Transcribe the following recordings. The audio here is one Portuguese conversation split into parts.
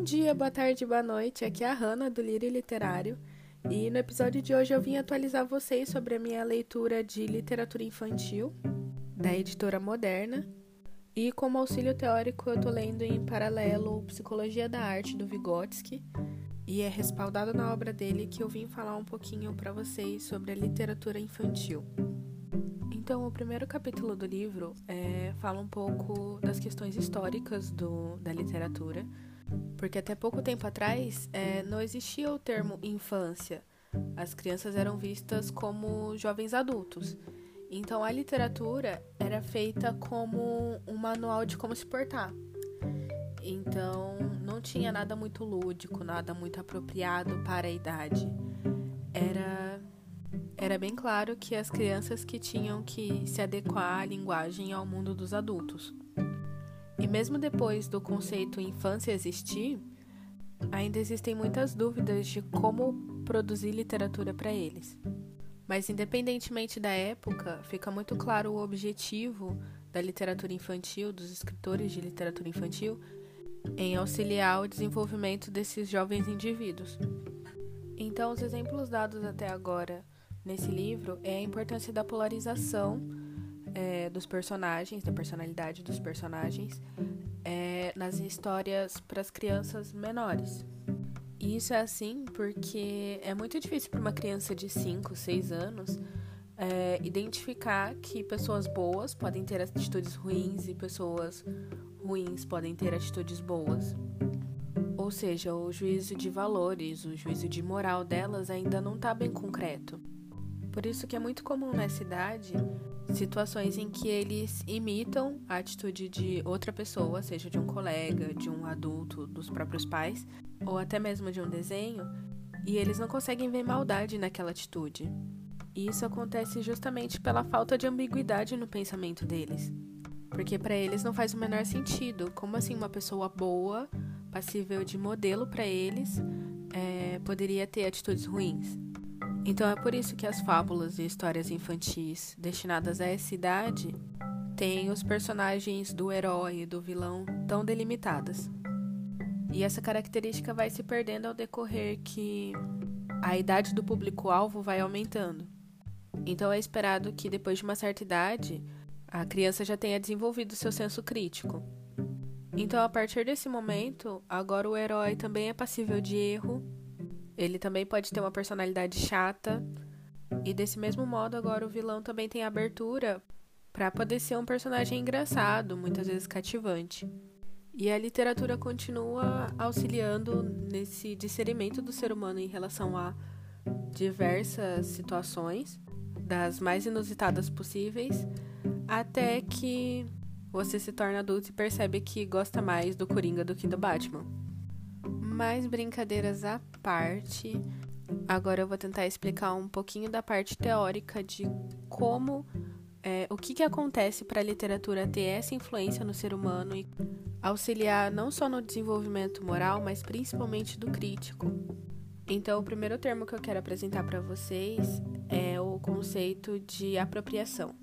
Bom dia, boa tarde, boa noite. Aqui é a Hanna do Lírio Literário. E no episódio de hoje eu vim atualizar vocês sobre a minha leitura de literatura infantil da editora Moderna. E como auxílio teórico eu tô lendo em paralelo Psicologia da Arte do Vygotsky. E é respaldado na obra dele que eu vim falar um pouquinho para vocês sobre a literatura infantil. Então, o primeiro capítulo do livro é, fala um pouco das questões históricas do, da literatura, porque até pouco tempo atrás é, não existia o termo infância. As crianças eram vistas como jovens adultos. Então, a literatura era feita como um manual de como se portar. Então, não tinha nada muito lúdico, nada muito apropriado para a idade. Era era bem claro que as crianças que tinham que se adequar à linguagem ao mundo dos adultos. E mesmo depois do conceito infância existir, ainda existem muitas dúvidas de como produzir literatura para eles. Mas, independentemente da época, fica muito claro o objetivo da literatura infantil, dos escritores de literatura infantil, em auxiliar o desenvolvimento desses jovens indivíduos. Então, os exemplos dados até agora nesse livro é a importância da polarização é, dos personagens, da personalidade dos personagens é, nas histórias para as crianças menores. E isso é assim porque é muito difícil para uma criança de 5, 6 anos é, identificar que pessoas boas podem ter atitudes ruins e pessoas ruins podem ter atitudes boas. Ou seja, o juízo de valores, o juízo de moral delas ainda não está bem concreto. Por isso que é muito comum na cidade situações em que eles imitam a atitude de outra pessoa, seja de um colega, de um adulto, dos próprios pais, ou até mesmo de um desenho, e eles não conseguem ver maldade naquela atitude. E isso acontece justamente pela falta de ambiguidade no pensamento deles. Porque para eles não faz o menor sentido. Como assim uma pessoa boa, passível de modelo para eles, é, poderia ter atitudes ruins? Então é por isso que as fábulas e histórias infantis destinadas a essa idade têm os personagens do herói e do vilão tão delimitadas. E essa característica vai se perdendo ao decorrer que a idade do público-alvo vai aumentando. Então é esperado que depois de uma certa idade, a criança já tenha desenvolvido seu senso crítico. Então, a partir desse momento, agora o herói também é passível de erro ele também pode ter uma personalidade chata. E desse mesmo modo, agora o vilão também tem abertura para poder ser um personagem engraçado, muitas vezes cativante. E a literatura continua auxiliando nesse discernimento do ser humano em relação a diversas situações, das mais inusitadas possíveis, até que você se torna adulto e percebe que gosta mais do Coringa do que do Batman. Mais brincadeiras à parte, agora eu vou tentar explicar um pouquinho da parte teórica de como, é, o que, que acontece para a literatura ter essa influência no ser humano e auxiliar não só no desenvolvimento moral, mas principalmente do crítico. Então, o primeiro termo que eu quero apresentar para vocês é o conceito de apropriação.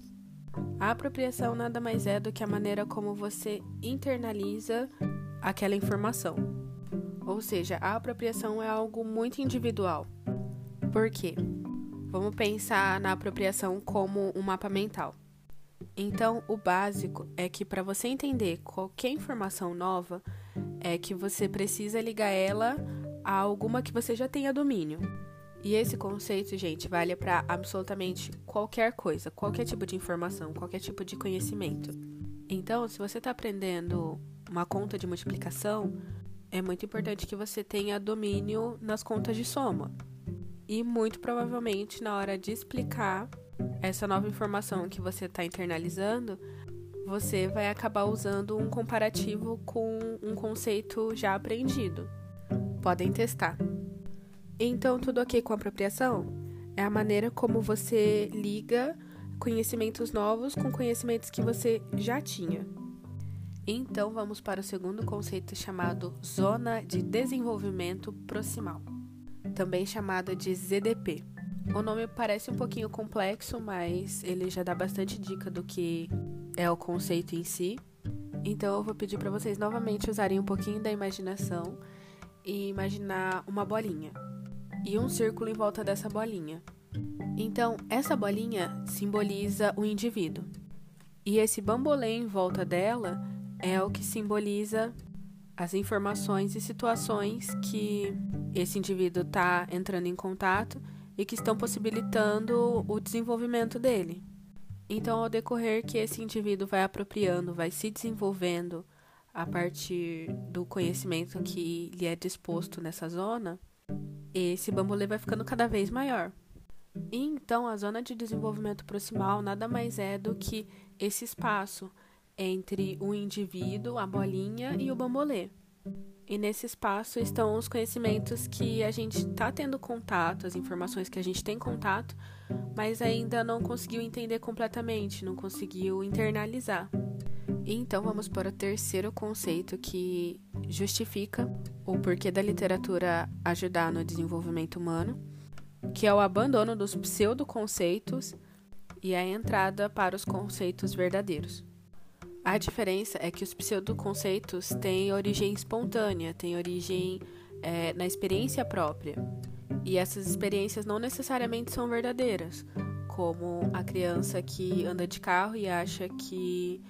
A apropriação nada mais é do que a maneira como você internaliza aquela informação. Ou seja, a apropriação é algo muito individual. Por quê? Vamos pensar na apropriação como um mapa mental. Então, o básico é que para você entender qualquer informação nova, é que você precisa ligar ela a alguma que você já tenha domínio. E esse conceito, gente, vale para absolutamente qualquer coisa, qualquer tipo de informação, qualquer tipo de conhecimento. Então, se você está aprendendo uma conta de multiplicação, é muito importante que você tenha domínio nas contas de soma. E muito provavelmente na hora de explicar essa nova informação que você está internalizando, você vai acabar usando um comparativo com um conceito já aprendido. Podem testar. Então, tudo ok com apropriação? É a maneira como você liga conhecimentos novos com conhecimentos que você já tinha. Então vamos para o segundo conceito chamado Zona de Desenvolvimento Proximal, também chamada de ZDP. O nome parece um pouquinho complexo, mas ele já dá bastante dica do que é o conceito em si. Então eu vou pedir para vocês novamente usarem um pouquinho da imaginação e imaginar uma bolinha e um círculo em volta dessa bolinha. Então, essa bolinha simboliza o indivíduo. E esse bambolê em volta dela é o que simboliza as informações e situações que esse indivíduo está entrando em contato e que estão possibilitando o desenvolvimento dele. Então, ao decorrer que esse indivíduo vai apropriando, vai se desenvolvendo a partir do conhecimento que lhe é disposto nessa zona, esse bambolê vai ficando cada vez maior. E então, a zona de desenvolvimento proximal nada mais é do que esse espaço entre o indivíduo, a bolinha e o bambolê. E nesse espaço estão os conhecimentos que a gente está tendo contato, as informações que a gente tem contato, mas ainda não conseguiu entender completamente, não conseguiu internalizar. Então vamos para o terceiro conceito que justifica o porquê da literatura ajudar no desenvolvimento humano, que é o abandono dos pseudoconceitos e a entrada para os conceitos verdadeiros. A diferença é que os pseudoconceitos têm origem espontânea, têm origem é, na experiência própria. E essas experiências não necessariamente são verdadeiras, como a criança que anda de carro e acha que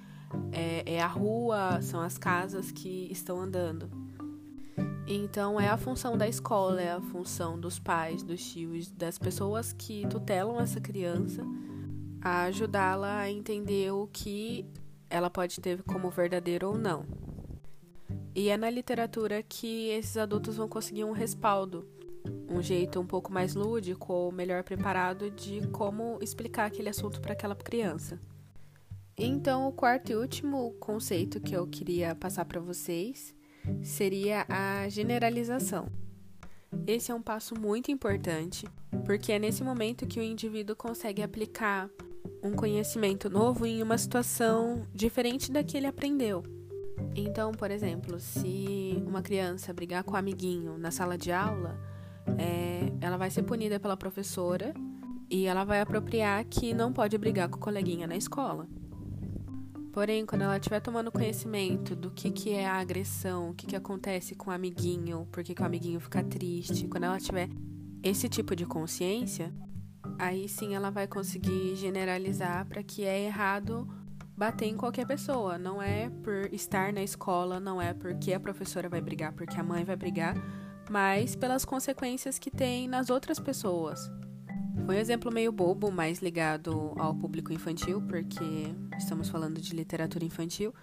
é, é a rua, são as casas que estão andando. Então, é a função da escola, é a função dos pais, dos tios, das pessoas que tutelam essa criança, a ajudá-la a entender o que ela pode ter como verdadeiro ou não. E é na literatura que esses adultos vão conseguir um respaldo, um jeito um pouco mais lúdico ou melhor preparado de como explicar aquele assunto para aquela criança. Então, o quarto e último conceito que eu queria passar para vocês seria a generalização. Esse é um passo muito importante, porque é nesse momento que o indivíduo consegue aplicar um conhecimento novo em uma situação diferente da que ele aprendeu. Então, por exemplo, se uma criança brigar com um amiguinho na sala de aula, é, ela vai ser punida pela professora e ela vai apropriar que não pode brigar com o coleguinha na escola. Porém, quando ela estiver tomando conhecimento do que, que é a agressão, o que, que acontece com o amiguinho, por que, que o amiguinho fica triste, quando ela tiver esse tipo de consciência, aí sim ela vai conseguir generalizar para que é errado bater em qualquer pessoa. Não é por estar na escola, não é porque a professora vai brigar, porque a mãe vai brigar, mas pelas consequências que tem nas outras pessoas. Foi um exemplo meio bobo, mais ligado ao público infantil, porque estamos falando de literatura infantil,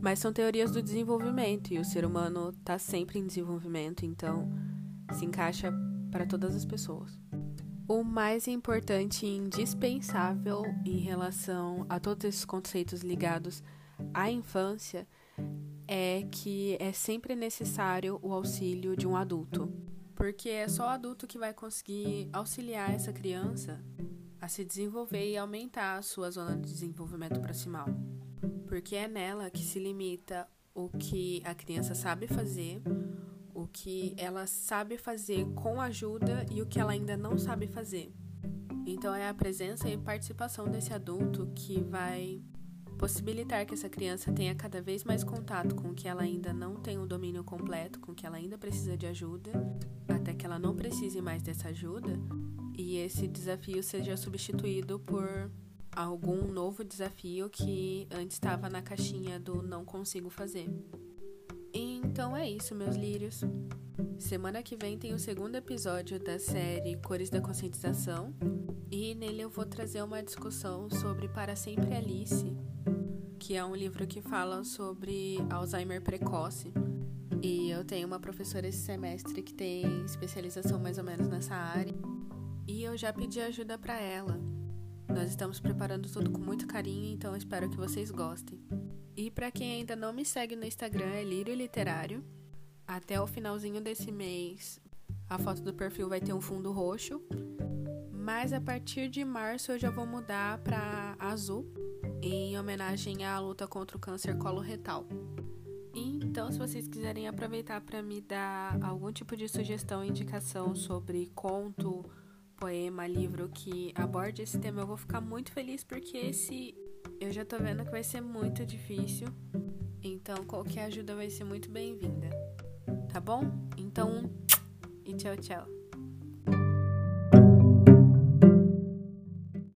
mas são teorias do desenvolvimento e o ser humano está sempre em desenvolvimento, então se encaixa para todas as pessoas. O mais importante e indispensável em relação a todos esses conceitos ligados à infância é que é sempre necessário o auxílio de um adulto. Porque é só o adulto que vai conseguir auxiliar essa criança a se desenvolver e aumentar a sua zona de desenvolvimento proximal. Porque é nela que se limita o que a criança sabe fazer, o que ela sabe fazer com ajuda e o que ela ainda não sabe fazer. Então é a presença e participação desse adulto que vai possibilitar que essa criança tenha cada vez mais contato com o que ela ainda não tem o domínio completo, com o que ela ainda precisa de ajuda, até que ela não precise mais dessa ajuda, e esse desafio seja substituído por algum novo desafio que antes estava na caixinha do não consigo fazer. Então é isso, meus lírios. Semana que vem tem o segundo episódio da série Cores da Conscientização e nele eu vou trazer uma discussão sobre Para Sempre Alice, que é um livro que fala sobre Alzheimer precoce. E eu tenho uma professora esse semestre que tem especialização mais ou menos nessa área. E eu já pedi ajuda para ela. Nós estamos preparando tudo com muito carinho, então espero que vocês gostem. E para quem ainda não me segue no Instagram, é Lírio Literário. Até o finalzinho desse mês, a foto do perfil vai ter um fundo roxo. Mas a partir de março eu já vou mudar para azul, em homenagem à luta contra o câncer coloretal. Então, se vocês quiserem aproveitar para me dar algum tipo de sugestão, indicação sobre conto, poema, livro que aborde esse tema, eu vou ficar muito feliz porque esse eu já tô vendo que vai ser muito difícil, então qualquer ajuda vai ser muito bem-vinda. Tá bom? Então e tchau, tchau.